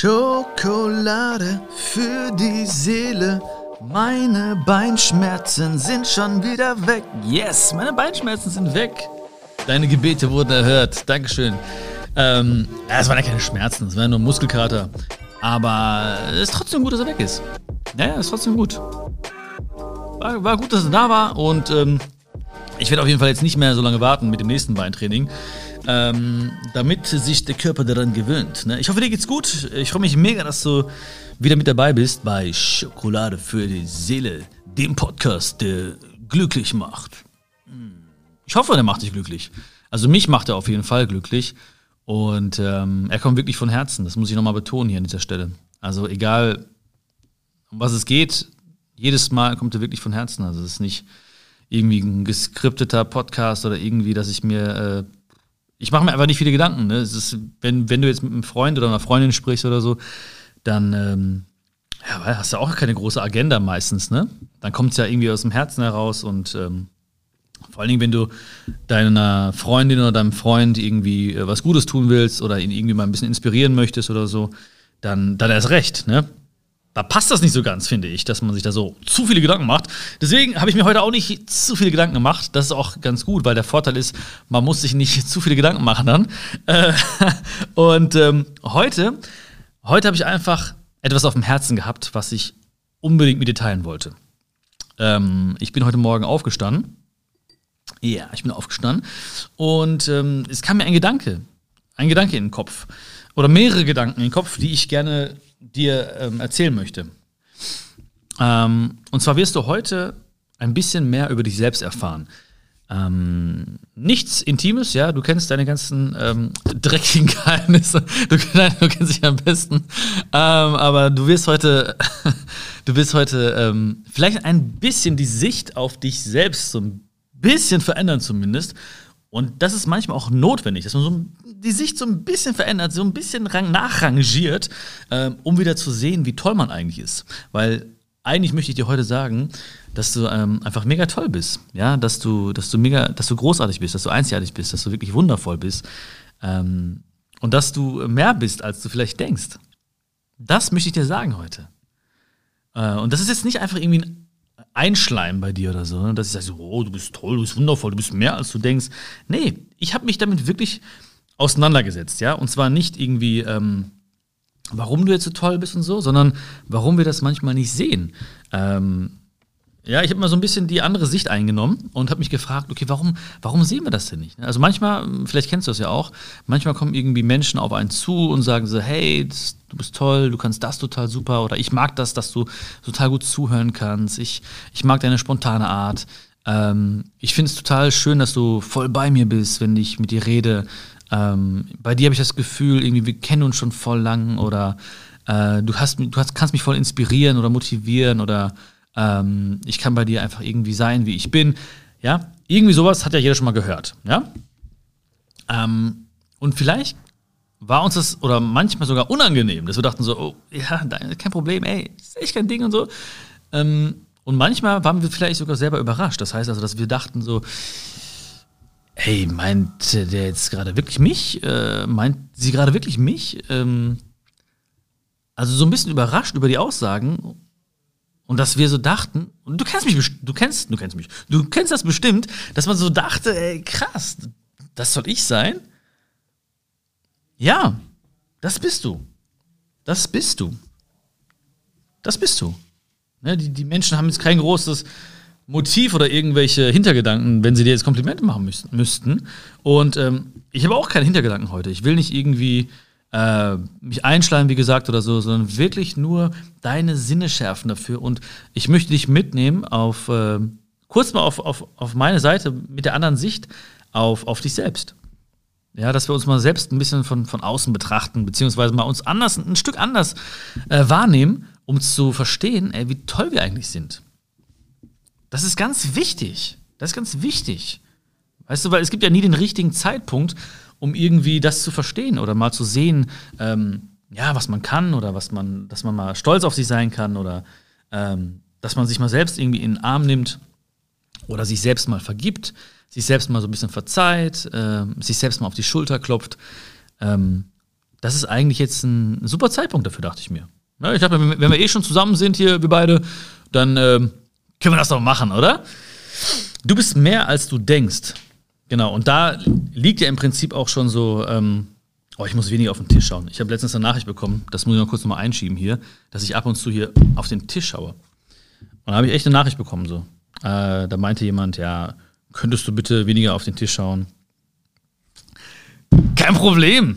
Schokolade für die Seele. Meine Beinschmerzen sind schon wieder weg. Yes, meine Beinschmerzen sind weg. Deine Gebete wurden erhört. Dankeschön. Ähm, es waren ja keine Schmerzen, es war nur Muskelkater. Aber es ist trotzdem gut, dass er weg ist. Ja, ja, ist trotzdem gut. War, war gut, dass er da war und ähm, ich werde auf jeden Fall jetzt nicht mehr so lange warten mit dem nächsten Beintraining ähm, damit sich der Körper daran gewöhnt. Ne? Ich hoffe, dir geht's gut. Ich freue mich mega, dass du wieder mit dabei bist bei Schokolade für die Seele, dem Podcast, der glücklich macht. Hm. Ich hoffe, der macht dich glücklich. Also mich macht er auf jeden Fall glücklich. Und ähm, er kommt wirklich von Herzen. Das muss ich nochmal betonen hier an dieser Stelle. Also egal, um was es geht, jedes Mal kommt er wirklich von Herzen. Also es ist nicht irgendwie ein geskripteter Podcast oder irgendwie, dass ich mir äh, ich mache mir einfach nicht viele Gedanken. Ne? Es ist, wenn, wenn du jetzt mit einem Freund oder einer Freundin sprichst oder so, dann ähm, ja, hast du auch keine große Agenda meistens. Ne? Dann kommt es ja irgendwie aus dem Herzen heraus und ähm, vor allen Dingen, wenn du deiner Freundin oder deinem Freund irgendwie äh, was Gutes tun willst oder ihn irgendwie mal ein bisschen inspirieren möchtest oder so, dann, dann erst recht. Ne? Da passt das nicht so ganz, finde ich, dass man sich da so zu viele Gedanken macht. Deswegen habe ich mir heute auch nicht zu viele Gedanken gemacht. Das ist auch ganz gut, weil der Vorteil ist, man muss sich nicht zu viele Gedanken machen dann. Äh, und ähm, heute, heute habe ich einfach etwas auf dem Herzen gehabt, was ich unbedingt mit dir teilen wollte. Ähm, ich bin heute Morgen aufgestanden. Ja, ich bin aufgestanden. Und ähm, es kam mir ein Gedanke. Ein Gedanke in den Kopf. Oder mehrere Gedanken in den Kopf, die ich gerne dir ähm, erzählen möchte. Ähm, und zwar wirst du heute ein bisschen mehr über dich selbst erfahren. Ähm, nichts Intimes, ja, du kennst deine ganzen ähm, dreckigen Geheimnisse, du, nein, du kennst dich am besten, ähm, aber du wirst heute, du wirst heute ähm, vielleicht ein bisschen die Sicht auf dich selbst so ein bisschen verändern zumindest und das ist manchmal auch notwendig, dass man so die Sicht so ein bisschen verändert, so ein bisschen nachrangiert, äh, um wieder zu sehen, wie toll man eigentlich ist. Weil eigentlich möchte ich dir heute sagen, dass du ähm, einfach mega toll bist, ja, dass du, dass du mega, dass du großartig bist, dass du einzigartig bist, dass du wirklich wundervoll bist ähm, und dass du mehr bist, als du vielleicht denkst. Das möchte ich dir sagen heute. Äh, und das ist jetzt nicht einfach irgendwie ein einschleimen bei dir oder so. Ne? Dass ich sage, oh, du bist toll, du bist wundervoll, du bist mehr als du denkst. Nee, ich habe mich damit wirklich auseinandergesetzt, ja. Und zwar nicht irgendwie, ähm, warum du jetzt so toll bist und so, sondern warum wir das manchmal nicht sehen. Ähm, ja, ich habe mal so ein bisschen die andere Sicht eingenommen und habe mich gefragt, okay, warum, warum sehen wir das denn nicht? Also manchmal, vielleicht kennst du das ja auch, manchmal kommen irgendwie Menschen auf einen zu und sagen so, hey, das, du bist toll, du kannst das total super oder ich mag das, dass du total gut zuhören kannst, ich, ich mag deine spontane Art. Ähm, ich finde es total schön, dass du voll bei mir bist, wenn ich mit dir rede. Ähm, bei dir habe ich das Gefühl, irgendwie, wir kennen uns schon voll lang oder äh, du, hast, du hast, kannst mich voll inspirieren oder motivieren oder ähm, ich kann bei dir einfach irgendwie sein, wie ich bin. Ja, irgendwie sowas hat ja jeder schon mal gehört. Ja, ähm, und vielleicht war uns das oder manchmal sogar unangenehm, dass wir dachten so, oh, ja, kein Problem, ey, ist echt kein Ding und so. Ähm, und manchmal waren wir vielleicht sogar selber überrascht. Das heißt also, dass wir dachten so, hey, meint der jetzt gerade wirklich mich? Äh, meint sie gerade wirklich mich? Ähm, also so ein bisschen überrascht über die Aussagen und dass wir so dachten, du kennst mich, du kennst, du kennst mich, du kennst das bestimmt, dass man so dachte, ey, krass, das soll ich sein? Ja, das bist du. Das bist du. Das bist du. Ne, die, die Menschen haben jetzt kein großes Motiv oder irgendwelche Hintergedanken, wenn sie dir jetzt Komplimente machen müssten. müssten. Und ähm, ich habe auch keine Hintergedanken heute. Ich will nicht irgendwie äh, mich einschleimen, wie gesagt, oder so, sondern wirklich nur deine Sinne schärfen dafür. Und ich möchte dich mitnehmen auf, äh, kurz mal auf, auf, auf meine Seite mit der anderen Sicht auf, auf dich selbst. Ja, dass wir uns mal selbst ein bisschen von, von außen betrachten, beziehungsweise mal uns anders, ein Stück anders äh, wahrnehmen, um zu verstehen, ey, wie toll wir eigentlich sind. Das ist ganz wichtig. Das ist ganz wichtig. Weißt du, weil es gibt ja nie den richtigen Zeitpunkt, um irgendwie das zu verstehen oder mal zu sehen, ähm, ja, was man kann oder was man, dass man mal stolz auf sich sein kann oder ähm, dass man sich mal selbst irgendwie in den Arm nimmt oder sich selbst mal vergibt, sich selbst mal so ein bisschen verzeiht, äh, sich selbst mal auf die Schulter klopft. Ähm, das ist eigentlich jetzt ein super Zeitpunkt dafür, dachte ich mir. Ja, ich dachte, wenn wir eh schon zusammen sind hier, wir beide, dann ähm, können wir das doch machen, oder? Du bist mehr, als du denkst. Genau, und da liegt ja im Prinzip auch schon so, ähm, oh, ich muss weniger auf den Tisch schauen. Ich habe letztens eine Nachricht bekommen, das muss ich noch kurz nochmal einschieben hier, dass ich ab und zu hier auf den Tisch schaue. Und da habe ich echt eine Nachricht bekommen, so. Äh, da meinte jemand, ja, könntest du bitte weniger auf den Tisch schauen? Kein Problem.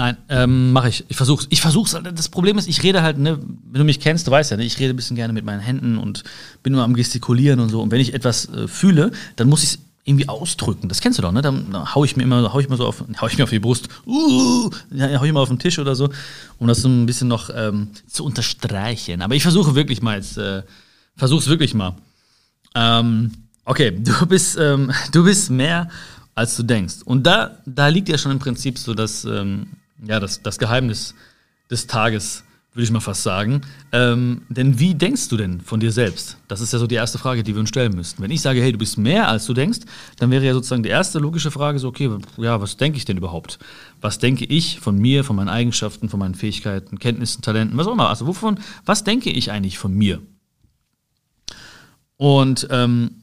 Nein, ähm, mache ich. Ich versuch's. Ich versuch's. Das Problem ist, ich rede halt, ne, wenn du mich kennst, du weißt ja, ne, ich rede ein bisschen gerne mit meinen Händen und bin nur am gestikulieren und so. Und wenn ich etwas äh, fühle, dann muss ich es irgendwie ausdrücken. Das kennst du doch, ne? Dann, dann hau ich mir immer, hau ich mir so auf, hau ich mir auf die Brust, uh, hau ich mal auf den Tisch oder so, um das so ein bisschen noch ähm, zu unterstreichen. Aber ich versuche wirklich mal jetzt, äh, versuch's wirklich mal. Ähm, okay, du bist, ähm, du bist mehr, als du denkst. Und da, da liegt ja schon im Prinzip so das, ähm, ja, das, das Geheimnis des Tages, würde ich mal fast sagen. Ähm, denn wie denkst du denn von dir selbst? Das ist ja so die erste Frage, die wir uns stellen müssten. Wenn ich sage, hey, du bist mehr als du denkst, dann wäre ja sozusagen die erste logische Frage so, okay, ja, was denke ich denn überhaupt? Was denke ich von mir, von meinen Eigenschaften, von meinen Fähigkeiten, Kenntnissen, Talenten, was auch immer? Also wovon, was denke ich eigentlich von mir? Und ähm,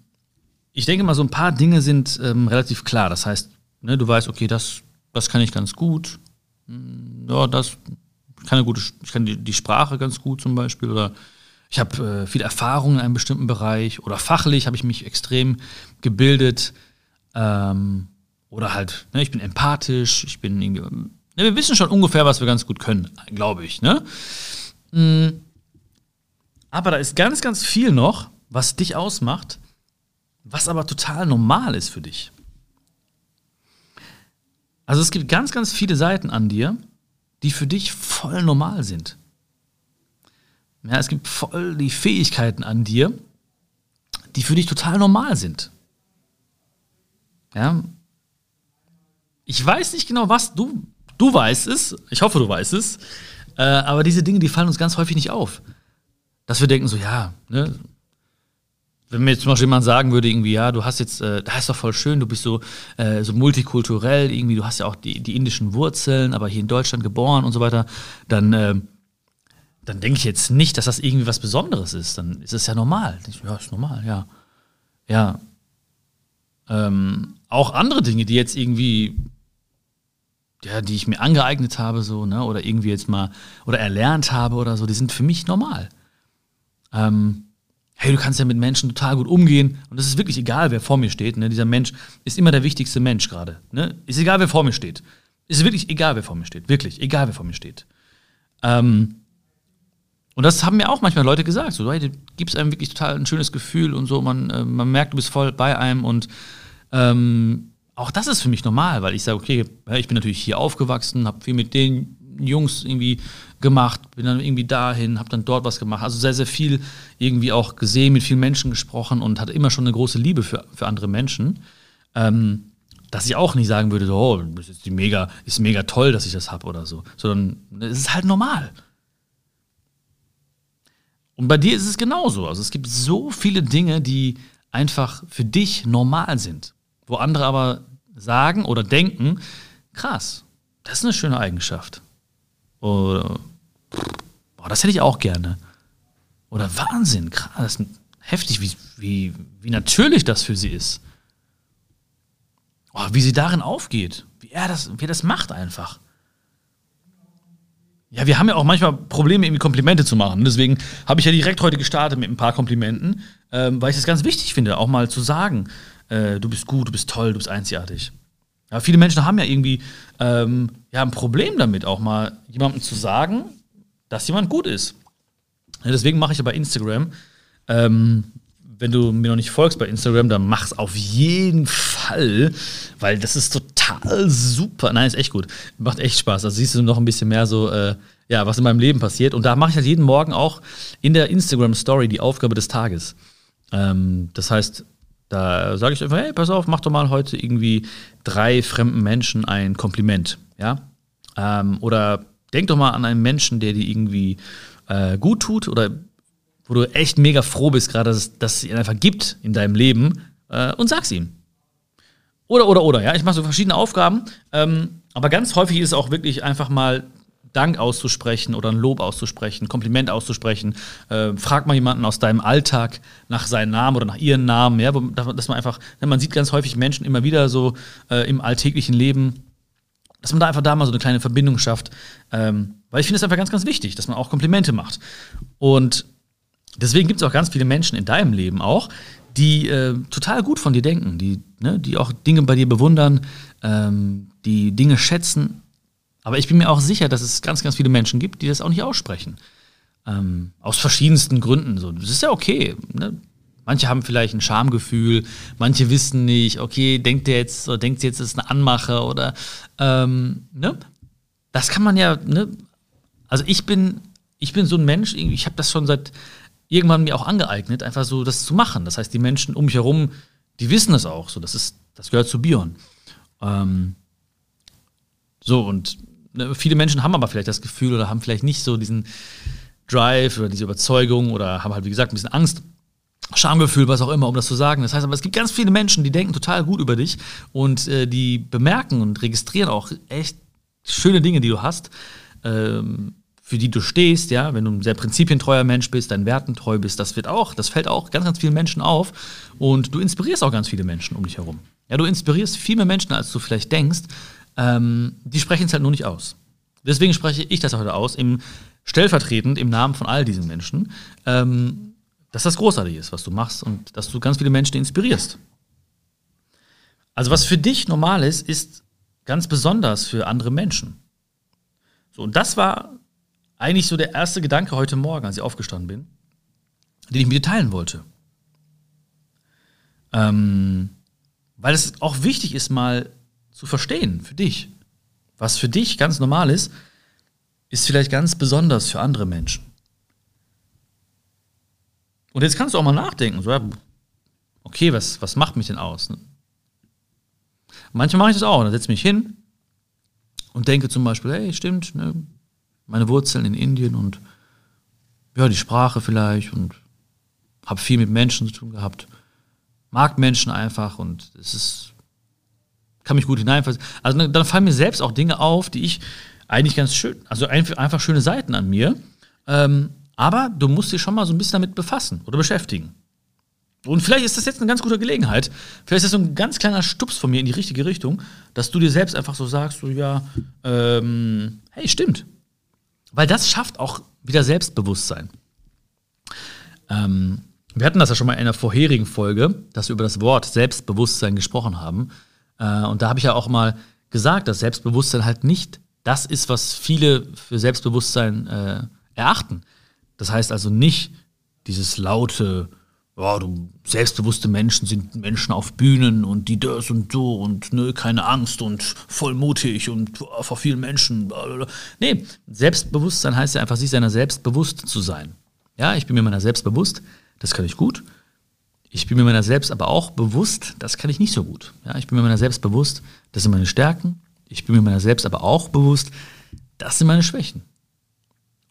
ich denke mal, so ein paar Dinge sind ähm, relativ klar. Das heißt, ne, du weißt, okay, das, das kann ich ganz gut, ja, das kann eine gute, ich kann die, die Sprache ganz gut zum Beispiel oder ich habe äh, viel Erfahrung in einem bestimmten Bereich oder fachlich habe ich mich extrem gebildet ähm, oder halt, ne, ich bin empathisch, ich bin irgendwie, ne, wir wissen schon ungefähr, was wir ganz gut können, glaube ich, ne? Mhm. Aber da ist ganz, ganz viel noch, was dich ausmacht, was aber total normal ist für dich. Also es gibt ganz, ganz viele Seiten an dir, die für dich voll normal sind. Ja, es gibt voll die Fähigkeiten an dir, die für dich total normal sind. Ja. Ich weiß nicht genau, was du, du weißt es, ich hoffe, du weißt es, äh, aber diese Dinge, die fallen uns ganz häufig nicht auf. Dass wir denken so, ja, ne, wenn mir jetzt zum Beispiel jemand sagen würde, irgendwie, ja, du hast jetzt, äh, das ist doch voll schön, du bist so, äh, so multikulturell, irgendwie, du hast ja auch die, die indischen Wurzeln, aber hier in Deutschland geboren und so weiter, dann, äh, dann denke ich jetzt nicht, dass das irgendwie was Besonderes ist. Dann ist es ja normal. Ich, ja, ist normal, ja. Ja. Ähm, auch andere Dinge, die jetzt irgendwie, ja, die ich mir angeeignet habe, so, ne, oder irgendwie jetzt mal, oder erlernt habe oder so, die sind für mich normal. Ähm, hey, du kannst ja mit Menschen total gut umgehen und es ist wirklich egal, wer vor mir steht. Ne? Dieser Mensch ist immer der wichtigste Mensch gerade. Ne? Ist egal, wer vor mir steht. Ist wirklich egal, wer vor mir steht. Wirklich, egal, wer vor mir steht. Ähm, und das haben mir auch manchmal Leute gesagt. So, hey, du gibst einem wirklich total ein schönes Gefühl und so. Man, äh, man merkt, du bist voll bei einem und ähm, auch das ist für mich normal, weil ich sage, okay, ich bin natürlich hier aufgewachsen, habe viel mit den Jungs irgendwie gemacht, bin dann irgendwie dahin, habe dann dort was gemacht. Also sehr, sehr viel irgendwie auch gesehen, mit vielen Menschen gesprochen und hatte immer schon eine große Liebe für, für andere Menschen. Ähm, dass ich auch nicht sagen würde, so, oh, das ist, die mega, ist mega toll, dass ich das habe oder so, sondern es ist halt normal. Und bei dir ist es genauso. Also es gibt so viele Dinge, die einfach für dich normal sind, wo andere aber sagen oder denken, krass, das ist eine schöne Eigenschaft. Oder, boah, das hätte ich auch gerne. Oder Wahnsinn, krass, heftig, wie, wie, wie natürlich das für sie ist. Oh, wie sie darin aufgeht. Wie er das, wie er das macht einfach. Ja, wir haben ja auch manchmal Probleme, irgendwie Komplimente zu machen. Deswegen habe ich ja direkt heute gestartet mit ein paar Komplimenten, ähm, weil ich das ganz wichtig finde, auch mal zu sagen, äh, du bist gut, du bist toll, du bist einzigartig. Ja, viele Menschen haben ja irgendwie ähm, ja, ein Problem damit, auch mal jemandem zu sagen, dass jemand gut ist. Ja, deswegen mache ich ja bei Instagram, ähm, wenn du mir noch nicht folgst bei Instagram, dann mach's auf jeden Fall, weil das ist total super. Nein, ist echt gut. Macht echt Spaß. Da siehst du noch ein bisschen mehr so, äh, ja, was in meinem Leben passiert. Und da mache ich halt jeden Morgen auch in der Instagram Story die Aufgabe des Tages. Ähm, das heißt, da sage ich einfach, hey, pass auf, mach doch mal heute irgendwie drei fremden Menschen ein Kompliment. Ja? Ähm, oder denk doch mal an einen Menschen, der dir irgendwie äh, gut tut oder wo du echt mega froh bist, gerade, dass, dass es ihn einfach gibt in deinem Leben äh, und sag's ihm. Oder, oder, oder, ja. Ich mache so verschiedene Aufgaben. Ähm, aber ganz häufig ist es auch wirklich einfach mal Dank auszusprechen oder ein Lob auszusprechen, Kompliment auszusprechen. Äh, frag mal jemanden aus deinem Alltag nach seinem Namen oder nach ihren Namen, ja, dass man einfach, ne, man sieht ganz häufig Menschen immer wieder so äh, im alltäglichen Leben, dass man da einfach da mal so eine kleine Verbindung schafft. Ähm, weil ich finde es einfach ganz, ganz wichtig, dass man auch Komplimente macht. Und deswegen gibt es auch ganz viele Menschen in deinem Leben auch, die äh, total gut von dir denken, die, ne, die auch Dinge bei dir bewundern, ähm, die Dinge schätzen. Aber ich bin mir auch sicher, dass es ganz, ganz viele Menschen gibt, die das auch nicht aussprechen. Ähm, aus verschiedensten Gründen. So. Das ist ja okay. Ne? Manche haben vielleicht ein Schamgefühl, manche wissen nicht, okay, denkt der jetzt oder denkt sie jetzt, das ist eine Anmache oder ähm, ne? Das kann man ja, ne? Also ich bin, ich bin so ein Mensch, ich habe das schon seit irgendwann mir auch angeeignet, einfach so das zu machen. Das heißt, die Menschen um mich herum, die wissen das auch. So, das ist, das gehört zu Bion. Ähm, so, und viele Menschen haben aber vielleicht das Gefühl oder haben vielleicht nicht so diesen Drive oder diese Überzeugung oder haben halt, wie gesagt, ein bisschen Angst. Schamgefühl, was auch immer, um das zu sagen. Das heißt aber, es gibt ganz viele Menschen, die denken total gut über dich und äh, die bemerken und registrieren auch echt schöne Dinge, die du hast. Ähm, für die du stehst, ja, wenn du ein sehr prinzipientreuer Mensch bist, deinen Werten treu bist, das wird auch, das fällt auch ganz, ganz vielen Menschen auf und du inspirierst auch ganz viele Menschen um dich herum. Ja, du inspirierst viel mehr Menschen, als du vielleicht denkst. Ähm, die sprechen es halt nur nicht aus. Deswegen spreche ich das heute aus, im, stellvertretend im Namen von all diesen Menschen, ähm, dass das großartig ist, was du machst und dass du ganz viele Menschen inspirierst. Also was für dich normal ist, ist ganz besonders für andere Menschen. So, und das war eigentlich so der erste Gedanke heute Morgen, als ich aufgestanden bin, den ich mit dir teilen wollte. Ähm, weil es auch wichtig ist, mal zu verstehen für dich. Was für dich ganz normal ist, ist vielleicht ganz besonders für andere Menschen. Und jetzt kannst du auch mal nachdenken, so, okay, was, was macht mich denn aus? Ne? Manchmal mache ich das auch, dann setze ich mich hin und denke zum Beispiel, hey, stimmt, ne, meine Wurzeln in Indien und ja, die Sprache vielleicht und habe viel mit Menschen zu tun gehabt. Mag Menschen einfach und es ist, kann mich gut hineinversetzen. Also dann fallen mir selbst auch Dinge auf, die ich eigentlich ganz schön, also einfach schöne Seiten an mir. Ähm, aber du musst dich schon mal so ein bisschen damit befassen oder beschäftigen. Und vielleicht ist das jetzt eine ganz gute Gelegenheit. Vielleicht ist das so ein ganz kleiner Stups von mir in die richtige Richtung, dass du dir selbst einfach so sagst, so ja, ähm, hey, stimmt. Weil das schafft auch wieder Selbstbewusstsein. Ähm, wir hatten das ja schon mal in einer vorherigen Folge, dass wir über das Wort Selbstbewusstsein gesprochen haben. Äh, und da habe ich ja auch mal gesagt, dass Selbstbewusstsein halt nicht das ist, was viele für Selbstbewusstsein äh, erachten. Das heißt also nicht dieses laute, ja, du, selbstbewusste Menschen sind Menschen auf Bühnen und die das und so und ne, keine Angst und voll mutig und oh, vor vielen Menschen. Blablabla. Nee, Selbstbewusstsein heißt ja einfach, sich seiner selbst bewusst zu sein. Ja, ich bin mir meiner selbst bewusst, das kann ich gut. Ich bin mir meiner selbst aber auch bewusst, das kann ich nicht so gut. Ja, ich bin mir meiner selbst bewusst, das sind meine Stärken. Ich bin mir meiner selbst aber auch bewusst, das sind meine Schwächen.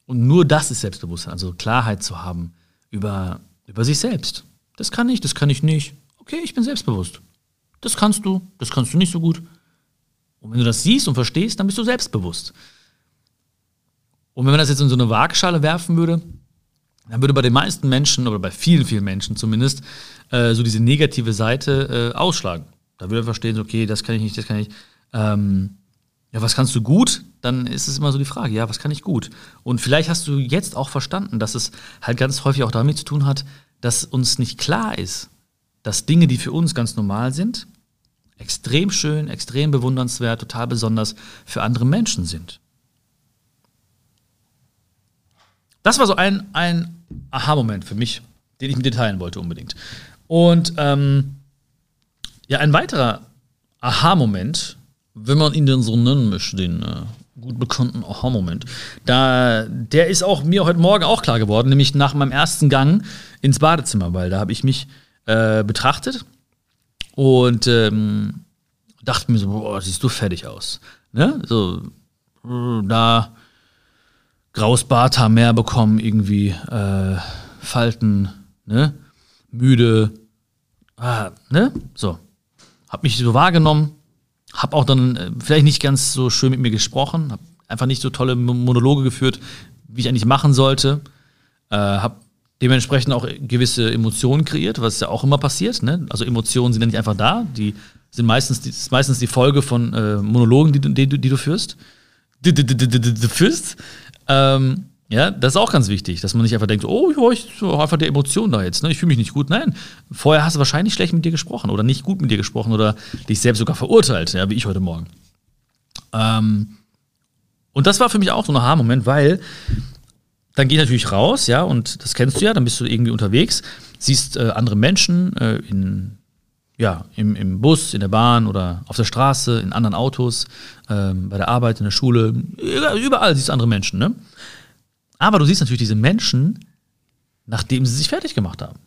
Und nur das ist Selbstbewusstsein, also Klarheit zu haben über über sich selbst. Das kann ich, das kann ich nicht. Okay, ich bin selbstbewusst. Das kannst du, das kannst du nicht so gut. Und wenn du das siehst und verstehst, dann bist du selbstbewusst. Und wenn man das jetzt in so eine Waagschale werfen würde, dann würde bei den meisten Menschen oder bei vielen, vielen Menschen zumindest äh, so diese negative Seite äh, ausschlagen. Da würde man verstehen, okay, das kann ich nicht, das kann ich. Ähm, ja, was kannst du gut? Dann ist es immer so die Frage, ja, was kann ich gut? Und vielleicht hast du jetzt auch verstanden, dass es halt ganz häufig auch damit zu tun hat, dass uns nicht klar ist, dass Dinge, die für uns ganz normal sind, extrem schön, extrem bewundernswert, total besonders für andere Menschen sind. Das war so ein, ein Aha-Moment für mich, den ich mit dir teilen wollte unbedingt. Und ähm, ja, ein weiterer Aha-Moment wenn man ihn denn so nennen möchte, den äh, gut bekannten Aha-Moment, der ist auch mir heute Morgen auch klar geworden, nämlich nach meinem ersten Gang ins Badezimmer, weil da habe ich mich äh, betrachtet und ähm, dachte mir so, boah, siehst du fertig aus. Ne? So, da graues Barthaar mehr bekommen, irgendwie äh, Falten, ne? müde, ah, ne? So. habe mich so wahrgenommen, habe auch dann äh, vielleicht nicht ganz so schön mit mir gesprochen, habe einfach nicht so tolle Monologe geführt, wie ich eigentlich machen sollte. Äh, habe dementsprechend auch gewisse Emotionen kreiert, was ja auch immer passiert. Ne? Also Emotionen sind ja nicht einfach da, die sind meistens die, ist meistens die Folge von äh, Monologen, die, die, die, du führst. Die, führst. Ähm, ja, das ist auch ganz wichtig, dass man nicht einfach denkt, oh, ich habe einfach die Emotion da jetzt, ne? ich fühle mich nicht gut. Nein, vorher hast du wahrscheinlich schlecht mit dir gesprochen oder nicht gut mit dir gesprochen oder dich selbst sogar verurteilt, ja, wie ich heute Morgen. Ähm, und das war für mich auch so ein Aha-Moment, weil dann geh natürlich raus, ja, und das kennst du ja, dann bist du irgendwie unterwegs, siehst äh, andere Menschen äh, in, ja, im, im Bus, in der Bahn oder auf der Straße, in anderen Autos, äh, bei der Arbeit, in der Schule, überall siehst du andere Menschen, ne? Aber du siehst natürlich diese Menschen, nachdem sie sich fertig gemacht haben.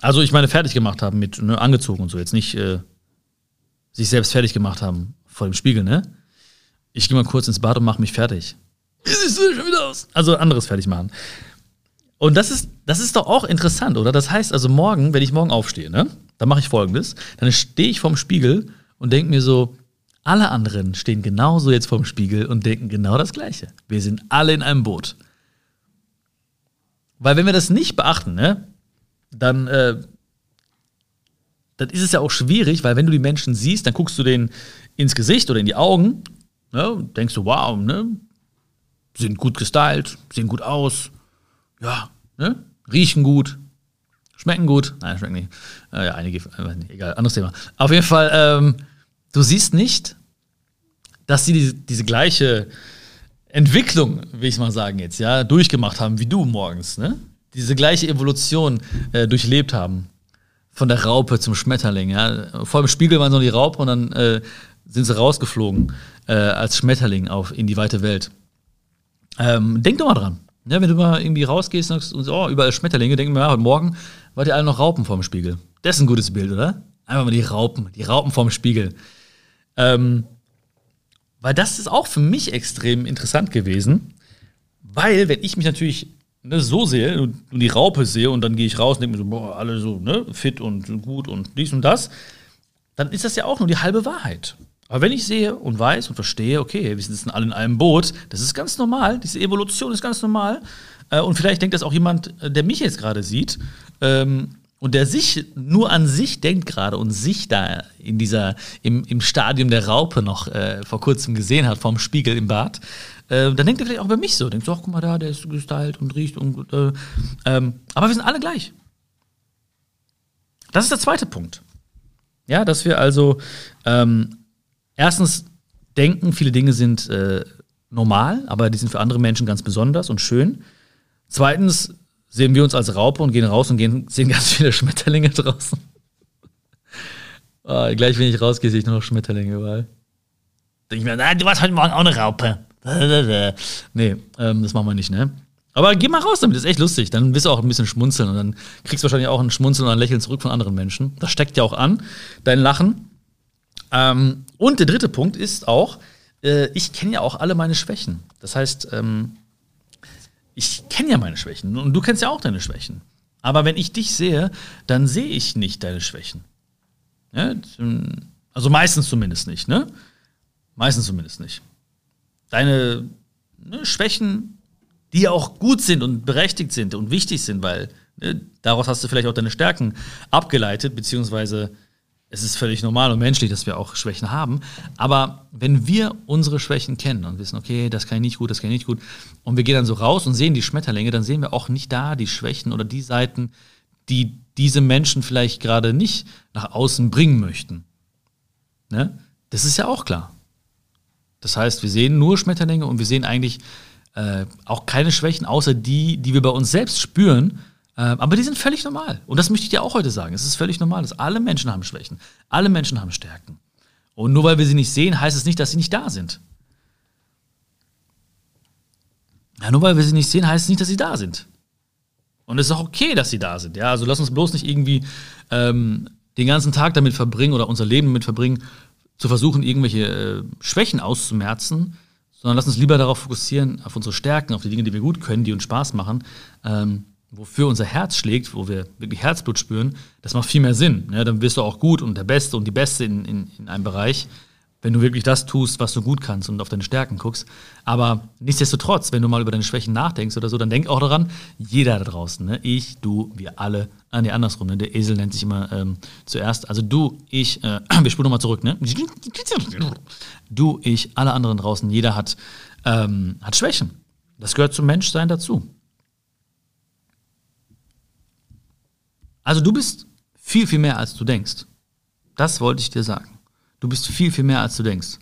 Also ich meine, fertig gemacht haben mit ne, angezogen und so, jetzt nicht äh, sich selbst fertig gemacht haben vor dem Spiegel, ne? Ich gehe mal kurz ins Bad und mache mich fertig. Wie siehst du schon wieder aus? Also anderes fertig machen. Und das ist, das ist doch auch interessant, oder? Das heißt also morgen, wenn ich morgen aufstehe, ne? Dann mache ich folgendes. Dann stehe ich vorm Spiegel und denke mir so, alle anderen stehen genauso jetzt vorm Spiegel und denken genau das Gleiche. Wir sind alle in einem Boot. Weil wenn wir das nicht beachten, ne, dann, äh, dann ist es ja auch schwierig, weil wenn du die Menschen siehst, dann guckst du denen ins Gesicht oder in die Augen, ne, denkst du, wow, ne, sind gut gestylt, sehen gut aus, ja, ne, riechen gut, schmecken gut, nein, schmecken nicht, äh, ja, einige, äh, nicht, egal, anderes Thema. Auf jeden Fall, ähm, du siehst nicht, dass sie diese, diese gleiche Entwicklung, will ich mal sagen jetzt, ja, durchgemacht haben wie du morgens, ne? Diese gleiche Evolution äh, durchlebt haben. Von der Raupe zum Schmetterling, ja. Vor dem Spiegel waren so die Raupe und dann äh, sind sie rausgeflogen äh, als Schmetterling auf in die weite Welt. Ähm, denk doch mal dran. Ja, wenn du mal irgendwie rausgehst und sagst, oh, überall Schmetterlinge, denk mir, ja, heute Morgen wart ihr alle noch Raupen vorm Spiegel. Das ist ein gutes Bild, oder? Einfach mal die Raupen, die Raupen vorm Spiegel. Ähm, weil das ist auch für mich extrem interessant gewesen, weil wenn ich mich natürlich ne, so sehe und, die Raupe sehe und dann gehe ich raus und denke mir so, boah, alle so ne, fit und gut und dies und das, dann ist das ja auch nur die halbe Wahrheit. Aber wenn ich sehe und weiß und verstehe, okay, wir sitzen alle in einem Boot, das ist ganz normal, diese Evolution ist ganz normal. Äh, und vielleicht denkt das auch jemand, äh, der mich jetzt gerade sieht, ähm, und der sich nur an sich denkt gerade und sich da in dieser, im, im Stadium der Raupe noch äh, vor kurzem gesehen hat, vorm Spiegel im Bad, äh, dann denkt er vielleicht auch über mich so. Denkt so, ach, guck mal da, der ist gestylt und riecht und. Äh, ähm, aber wir sind alle gleich. Das ist der zweite Punkt. Ja, dass wir also ähm, erstens denken, viele Dinge sind äh, normal, aber die sind für andere Menschen ganz besonders und schön. Zweitens sehen wir uns als Raupe und gehen raus und gehen, sehen ganz viele Schmetterlinge draußen. oh, gleich, wenn ich rausgehe, sehe ich nur noch Schmetterlinge überall. Denke ich mir, na, du warst heute Morgen auch eine Raupe. nee, ähm, das machen wir nicht, ne? Aber geh mal raus damit, das ist echt lustig. Dann wirst du auch ein bisschen schmunzeln und dann kriegst du wahrscheinlich auch ein Schmunzeln oder ein Lächeln zurück von anderen Menschen. Das steckt ja auch an, dein Lachen. Ähm, und der dritte Punkt ist auch, äh, ich kenne ja auch alle meine Schwächen. Das heißt, ähm, ich kenne ja meine Schwächen und du kennst ja auch deine Schwächen. Aber wenn ich dich sehe, dann sehe ich nicht deine Schwächen. Ja, also meistens zumindest nicht, ne? Meistens zumindest nicht. Deine ne, Schwächen, die auch gut sind und berechtigt sind und wichtig sind, weil ne, daraus hast du vielleicht auch deine Stärken abgeleitet, beziehungsweise es ist völlig normal und menschlich, dass wir auch Schwächen haben. Aber wenn wir unsere Schwächen kennen und wissen, okay, das kann ich nicht gut, das kann ich nicht gut, und wir gehen dann so raus und sehen die Schmetterlinge, dann sehen wir auch nicht da die Schwächen oder die Seiten, die diese Menschen vielleicht gerade nicht nach außen bringen möchten. Ne? Das ist ja auch klar. Das heißt, wir sehen nur Schmetterlinge und wir sehen eigentlich äh, auch keine Schwächen, außer die, die wir bei uns selbst spüren aber die sind völlig normal. Und das möchte ich dir auch heute sagen. Es ist völlig normal, dass alle Menschen haben Schwächen. Alle Menschen haben Stärken. Und nur weil wir sie nicht sehen, heißt es nicht, dass sie nicht da sind. Ja, nur weil wir sie nicht sehen, heißt es nicht, dass sie da sind. Und es ist auch okay, dass sie da sind. Ja, also lass uns bloß nicht irgendwie ähm, den ganzen Tag damit verbringen oder unser Leben damit verbringen, zu versuchen, irgendwelche äh, Schwächen auszumerzen, sondern lass uns lieber darauf fokussieren, auf unsere Stärken, auf die Dinge, die wir gut können, die uns Spaß machen. Ähm, wofür unser Herz schlägt, wo wir wirklich Herzblut spüren, das macht viel mehr Sinn. Ne? Dann wirst du auch gut und der Beste und die Beste in, in, in einem Bereich, wenn du wirklich das tust, was du gut kannst und auf deine Stärken guckst. Aber nichtsdestotrotz, wenn du mal über deine Schwächen nachdenkst oder so, dann denk auch daran, jeder da draußen, ne? ich, du, wir alle, ah, nee, andersrum, ne? der Esel nennt sich immer ähm, zuerst, also du, ich, äh, wir spulen nochmal zurück, ne? Du, ich, alle anderen draußen, jeder hat, ähm, hat Schwächen. Das gehört zum Menschsein dazu. Also du bist viel, viel mehr, als du denkst. Das wollte ich dir sagen. Du bist viel, viel mehr, als du denkst.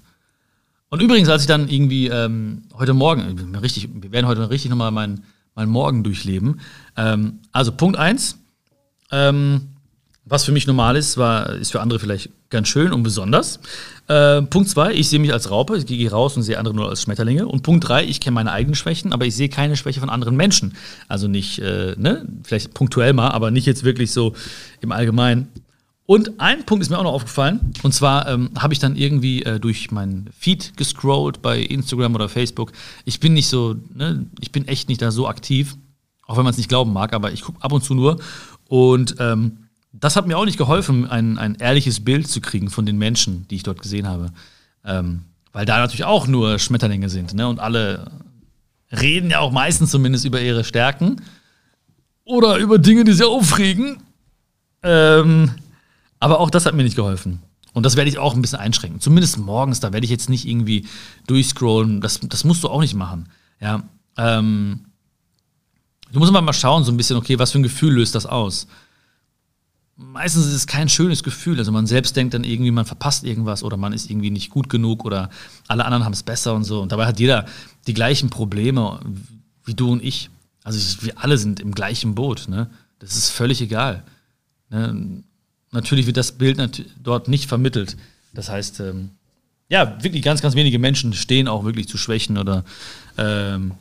Und übrigens, als ich dann irgendwie ähm, heute Morgen, richtig, wir werden heute richtig nochmal meinen mein Morgen durchleben. Ähm, also Punkt 1, ähm, was für mich normal ist, war, ist für andere vielleicht ganz schön und besonders. Äh, Punkt zwei, ich sehe mich als Raupe, ich gehe raus und sehe andere nur als Schmetterlinge. Und Punkt drei, ich kenne meine eigenen Schwächen, aber ich sehe keine Schwäche von anderen Menschen. Also nicht, äh, ne, vielleicht punktuell mal, aber nicht jetzt wirklich so im Allgemeinen. Und ein Punkt ist mir auch noch aufgefallen. Und zwar ähm, habe ich dann irgendwie äh, durch meinen Feed gescrollt bei Instagram oder Facebook. Ich bin nicht so, ne, ich bin echt nicht da so aktiv, auch wenn man es nicht glauben mag, aber ich gucke ab und zu nur. Und ähm, das hat mir auch nicht geholfen, ein, ein ehrliches Bild zu kriegen von den Menschen, die ich dort gesehen habe. Ähm, weil da natürlich auch nur Schmetterlinge sind. Ne? Und alle reden ja auch meistens zumindest über ihre Stärken oder über Dinge, die sie aufregen. Ähm, aber auch das hat mir nicht geholfen. Und das werde ich auch ein bisschen einschränken. Zumindest morgens, da werde ich jetzt nicht irgendwie durchscrollen. Das, das musst du auch nicht machen. Ja, ähm, du musst mal schauen, so ein bisschen, okay, was für ein Gefühl löst das aus? Meistens ist es kein schönes Gefühl. Also man selbst denkt dann irgendwie, man verpasst irgendwas oder man ist irgendwie nicht gut genug oder alle anderen haben es besser und so. Und dabei hat jeder die gleichen Probleme wie du und ich. Also wir alle sind im gleichen Boot. Ne? Das ist völlig egal. Ne? Natürlich wird das Bild dort nicht vermittelt. Das heißt, ähm, ja, wirklich ganz, ganz wenige Menschen stehen auch wirklich zu Schwächen oder ähm,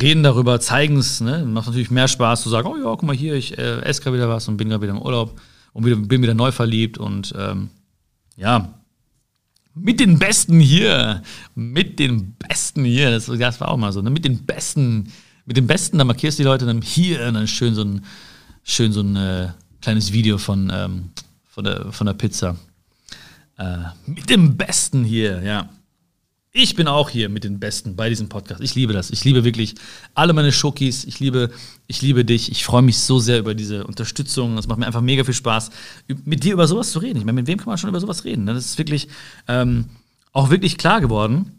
reden darüber, zeigen es. Ne? Macht natürlich mehr Spaß zu sagen, oh ja, guck mal hier, ich äh, esse gerade wieder was und bin gerade wieder im Urlaub und wieder, bin wieder neu verliebt und ähm, ja, mit den Besten hier, mit den Besten hier, das, das war auch mal so, ne? mit den Besten, mit den Besten, da markierst du die Leute dann hier und dann schön so ein, schön so ein äh, kleines Video von, ähm, von, der, von der Pizza. Äh, mit dem Besten hier, ja. Ich bin auch hier mit den Besten bei diesem Podcast. Ich liebe das. Ich liebe wirklich alle meine Schokis. Ich liebe, ich liebe dich. Ich freue mich so sehr über diese Unterstützung. Es macht mir einfach mega viel Spaß, mit dir über sowas zu reden. Ich meine, mit wem kann man schon über sowas reden? Das ist wirklich ähm, auch wirklich klar geworden.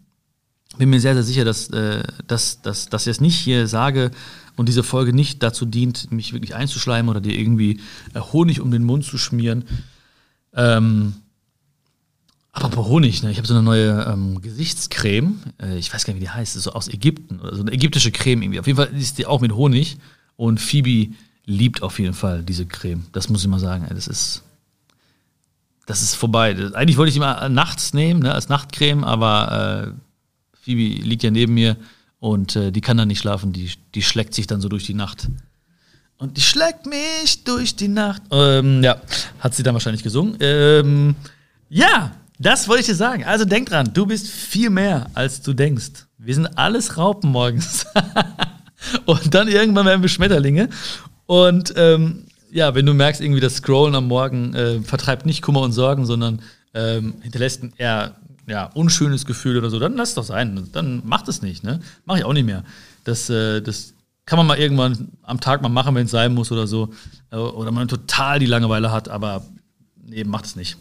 Bin mir sehr, sehr sicher, dass, äh, dass, dass, dass ich es nicht hier sage und diese Folge nicht dazu dient, mich wirklich einzuschleimen oder dir irgendwie äh, Honig um den Mund zu schmieren. Ähm, Apropos Honig, ne? ich habe so eine neue ähm, Gesichtscreme. Äh, ich weiß gar nicht, wie die heißt. So aus Ägypten oder so eine ägyptische Creme irgendwie. Auf jeden Fall ist die auch mit Honig. Und Phoebe liebt auf jeden Fall diese Creme. Das muss ich mal sagen. Das ist, das ist vorbei. Das, eigentlich wollte ich die mal nachts nehmen, ne, als Nachtcreme, aber äh, Phoebe liegt ja neben mir und äh, die kann dann nicht schlafen. Die, die schlägt sich dann so durch die Nacht. Und die schlägt mich durch die Nacht. Ähm, ja, hat sie dann wahrscheinlich gesungen. Ähm, ja, das wollte ich dir sagen. Also denk dran, du bist viel mehr, als du denkst. Wir sind alles Raupen morgens. und dann irgendwann werden wir Schmetterlinge. Und ähm, ja, wenn du merkst, irgendwie das Scrollen am Morgen äh, vertreibt nicht Kummer und Sorgen, sondern ähm, hinterlässt ein eher ja, unschönes Gefühl oder so, dann lass es doch sein. Dann mach das nicht. Ne? Mach ich auch nicht mehr. Das, äh, das kann man mal irgendwann am Tag mal machen, wenn es sein muss oder so. Äh, oder man total die Langeweile hat, aber nee, macht es nicht.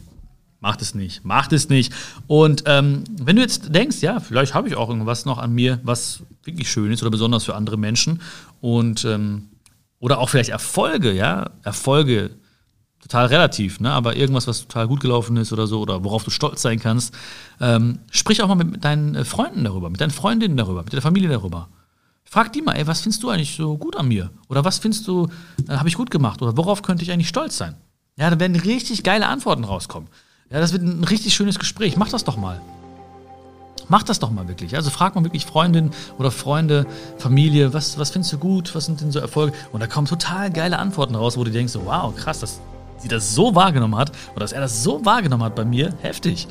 Macht es nicht. Macht es nicht. Und ähm, wenn du jetzt denkst, ja, vielleicht habe ich auch irgendwas noch an mir, was wirklich schön ist oder besonders für andere Menschen und ähm, oder auch vielleicht Erfolge, ja, Erfolge total relativ, ne? aber irgendwas, was total gut gelaufen ist oder so, oder worauf du stolz sein kannst, ähm, sprich auch mal mit, mit, deinen äh, Freunden darüber, mit deinen Freundinnen darüber, mit der Familie darüber. Frag die mal, ey, was findest du eigentlich so gut an mir? Oder was findest du, äh, habe ich gut gemacht? Oder worauf könnte ich eigentlich stolz sein? Ja, da werden richtig geile Antworten rauskommen. Ja, das wird ein richtig schönes Gespräch. Mach das doch mal. Mach das doch mal wirklich. Also frag mal wirklich Freundin oder Freunde, Familie, was, was findest du gut, was sind denn so Erfolge? Und da kommen total geile Antworten raus, wo du denkst, so, wow, krass, dass sie das so wahrgenommen hat oder dass er das so wahrgenommen hat bei mir, heftig.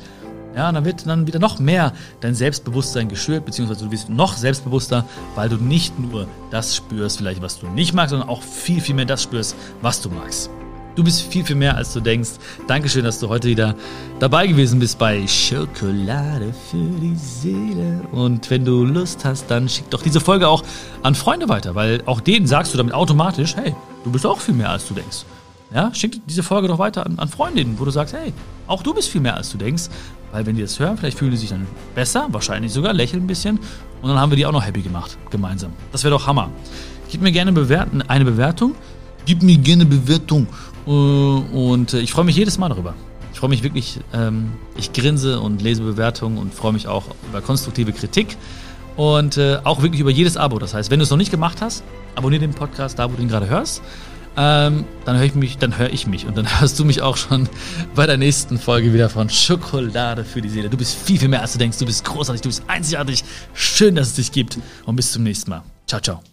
Ja, und dann wird dann wieder noch mehr dein Selbstbewusstsein geschürt, beziehungsweise du wirst noch selbstbewusster, weil du nicht nur das spürst, vielleicht was du nicht magst, sondern auch viel, viel mehr das spürst, was du magst. Du bist viel, viel mehr, als du denkst. Dankeschön, dass du heute wieder dabei gewesen bist bei Schokolade für die Seele. Und wenn du Lust hast, dann schick doch diese Folge auch an Freunde weiter, weil auch denen sagst du damit automatisch, hey, du bist auch viel mehr, als du denkst. Ja, schick diese Folge doch weiter an, an Freundinnen, wo du sagst, hey, auch du bist viel mehr, als du denkst. Weil wenn die das hören, vielleicht fühlen die sich dann besser, wahrscheinlich sogar, lächeln ein bisschen. Und dann haben wir die auch noch happy gemacht, gemeinsam. Das wäre doch Hammer. Gib mir gerne bewerten, eine Bewertung. Gib mir gerne Bewertung. Äh, und äh, ich freue mich jedes Mal darüber. Ich freue mich wirklich, ähm, ich grinse und lese Bewertungen und freue mich auch über konstruktive Kritik und äh, auch wirklich über jedes Abo. Das heißt, wenn du es noch nicht gemacht hast, abonniere den Podcast da, wo du ihn gerade hörst. Ähm, dann höre ich mich, dann höre ich mich und dann hörst du mich auch schon bei der nächsten Folge wieder von Schokolade für die Seele. Du bist viel, viel mehr als du denkst. Du bist großartig, du bist einzigartig. Schön, dass es dich gibt und bis zum nächsten Mal. Ciao, ciao.